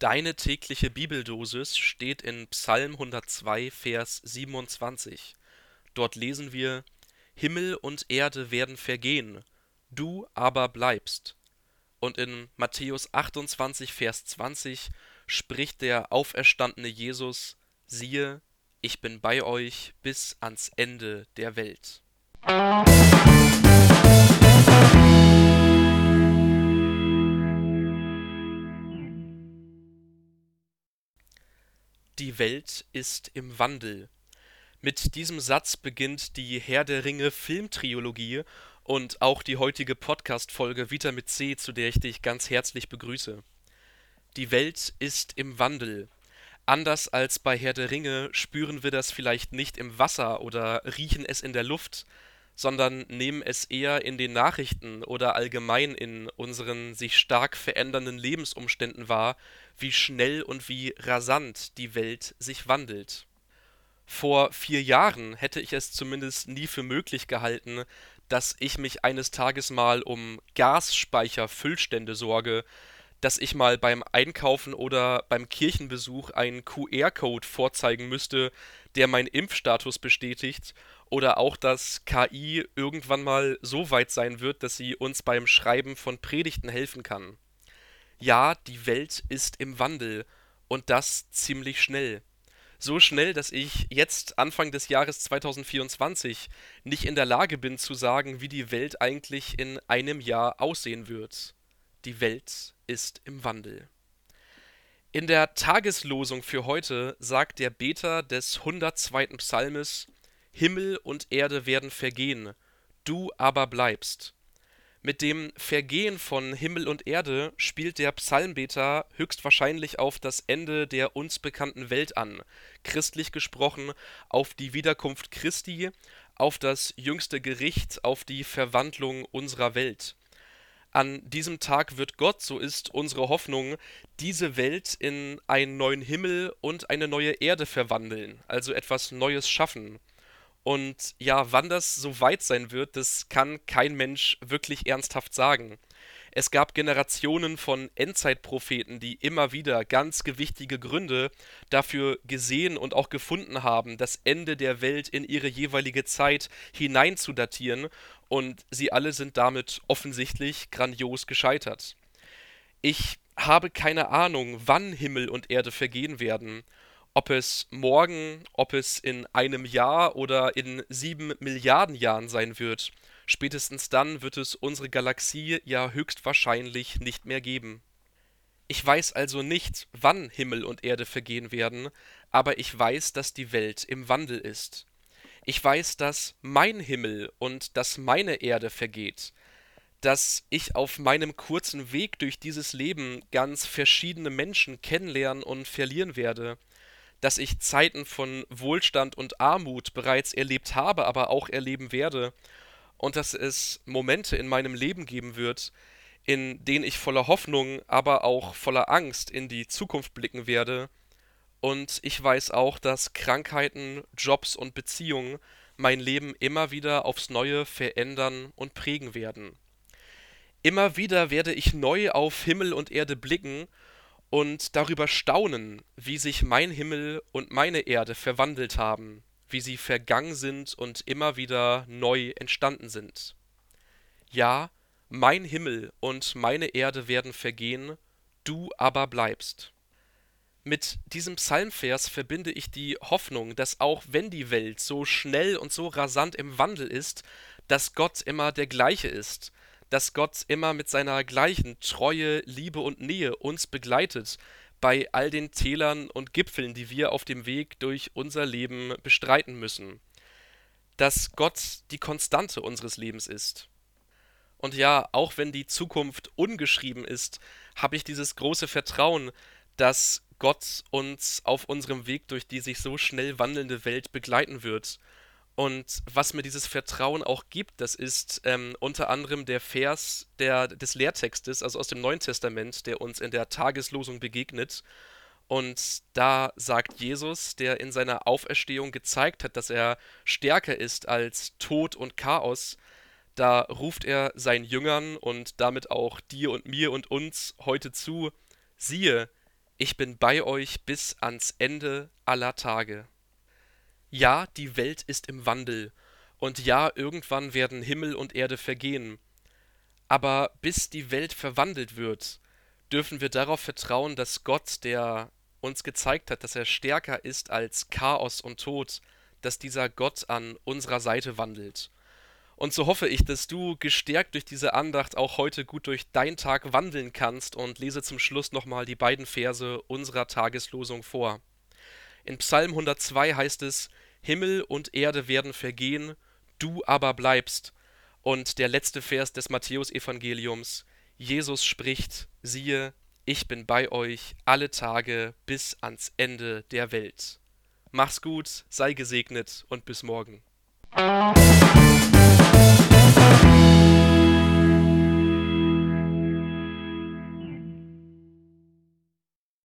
Deine tägliche Bibeldosis steht in Psalm 102, Vers 27. Dort lesen wir: Himmel und Erde werden vergehen, du aber bleibst. Und in Matthäus 28, Vers 20 spricht der auferstandene Jesus: Siehe, ich bin bei euch bis ans Ende der Welt. Die Welt ist im Wandel. Mit diesem Satz beginnt die Herr der Ringe Filmtrilogie und auch die heutige Podcast-Folge Vita mit C, zu der ich dich ganz herzlich begrüße. Die Welt ist im Wandel. Anders als bei Herr der Ringe spüren wir das vielleicht nicht im Wasser oder riechen es in der Luft, sondern nehmen es eher in den Nachrichten oder allgemein in unseren sich stark verändernden Lebensumständen wahr, wie schnell und wie rasant die Welt sich wandelt. Vor vier Jahren hätte ich es zumindest nie für möglich gehalten, dass ich mich eines Tages mal um Gasspeicherfüllstände sorge, dass ich mal beim Einkaufen oder beim Kirchenbesuch einen QR-Code vorzeigen müsste, der meinen Impfstatus bestätigt, oder auch, dass KI irgendwann mal so weit sein wird, dass sie uns beim Schreiben von Predigten helfen kann. Ja, die Welt ist im Wandel und das ziemlich schnell. So schnell, dass ich jetzt Anfang des Jahres 2024 nicht in der Lage bin zu sagen, wie die Welt eigentlich in einem Jahr aussehen wird. Die Welt ist im Wandel. In der Tageslosung für heute sagt der Beter des 102. Psalmes Himmel und Erde werden vergehen, du aber bleibst. Mit dem Vergehen von Himmel und Erde spielt der Psalmbeter höchstwahrscheinlich auf das Ende der uns bekannten Welt an, christlich gesprochen auf die Wiederkunft Christi, auf das jüngste Gericht, auf die Verwandlung unserer Welt. An diesem Tag wird Gott, so ist unsere Hoffnung, diese Welt in einen neuen Himmel und eine neue Erde verwandeln, also etwas Neues schaffen. Und ja, wann das so weit sein wird, das kann kein Mensch wirklich ernsthaft sagen. Es gab Generationen von Endzeitpropheten, die immer wieder ganz gewichtige Gründe dafür gesehen und auch gefunden haben, das Ende der Welt in ihre jeweilige Zeit hineinzudatieren, und sie alle sind damit offensichtlich grandios gescheitert. Ich habe keine Ahnung, wann Himmel und Erde vergehen werden, ob es morgen, ob es in einem Jahr oder in sieben Milliarden Jahren sein wird, spätestens dann wird es unsere Galaxie ja höchstwahrscheinlich nicht mehr geben. Ich weiß also nicht, wann Himmel und Erde vergehen werden, aber ich weiß, dass die Welt im Wandel ist. Ich weiß, dass mein Himmel und dass meine Erde vergeht, dass ich auf meinem kurzen Weg durch dieses Leben ganz verschiedene Menschen kennenlernen und verlieren werde, dass ich Zeiten von Wohlstand und Armut bereits erlebt habe, aber auch erleben werde, und dass es Momente in meinem Leben geben wird, in denen ich voller Hoffnung, aber auch voller Angst in die Zukunft blicken werde, und ich weiß auch, dass Krankheiten, Jobs und Beziehungen mein Leben immer wieder aufs Neue verändern und prägen werden. Immer wieder werde ich neu auf Himmel und Erde blicken und darüber staunen, wie sich mein Himmel und meine Erde verwandelt haben, wie sie vergangen sind und immer wieder neu entstanden sind. Ja, mein Himmel und meine Erde werden vergehen, du aber bleibst. Mit diesem Psalmvers verbinde ich die Hoffnung, dass auch wenn die Welt so schnell und so rasant im Wandel ist, dass Gott immer der gleiche ist, dass Gott immer mit seiner gleichen Treue, Liebe und Nähe uns begleitet bei all den Tälern und Gipfeln, die wir auf dem Weg durch unser Leben bestreiten müssen. Dass Gott die Konstante unseres Lebens ist. Und ja, auch wenn die Zukunft ungeschrieben ist, habe ich dieses große Vertrauen, dass Gott uns auf unserem Weg durch die sich so schnell wandelnde Welt begleiten wird und was mir dieses Vertrauen auch gibt, das ist ähm, unter anderem der Vers der, des Lehrtextes, also aus dem Neuen Testament, der uns in der Tageslosung begegnet. Und da sagt Jesus, der in seiner Auferstehung gezeigt hat, dass er stärker ist als Tod und Chaos, da ruft er seinen Jüngern und damit auch dir und mir und uns heute zu, siehe, ich bin bei euch bis ans Ende aller Tage. Ja, die Welt ist im Wandel, und ja, irgendwann werden Himmel und Erde vergehen. Aber bis die Welt verwandelt wird, dürfen wir darauf vertrauen, dass Gott, der uns gezeigt hat, dass er stärker ist als Chaos und Tod, dass dieser Gott an unserer Seite wandelt. Und so hoffe ich, dass du gestärkt durch diese Andacht auch heute gut durch deinen Tag wandeln kannst und lese zum Schluss nochmal die beiden Verse unserer Tageslosung vor. In Psalm 102 heißt es, Himmel und Erde werden vergehen, du aber bleibst. Und der letzte Vers des Matthäusevangeliums, Jesus spricht, siehe, ich bin bei euch alle Tage bis ans Ende der Welt. Mach's gut, sei gesegnet und bis morgen.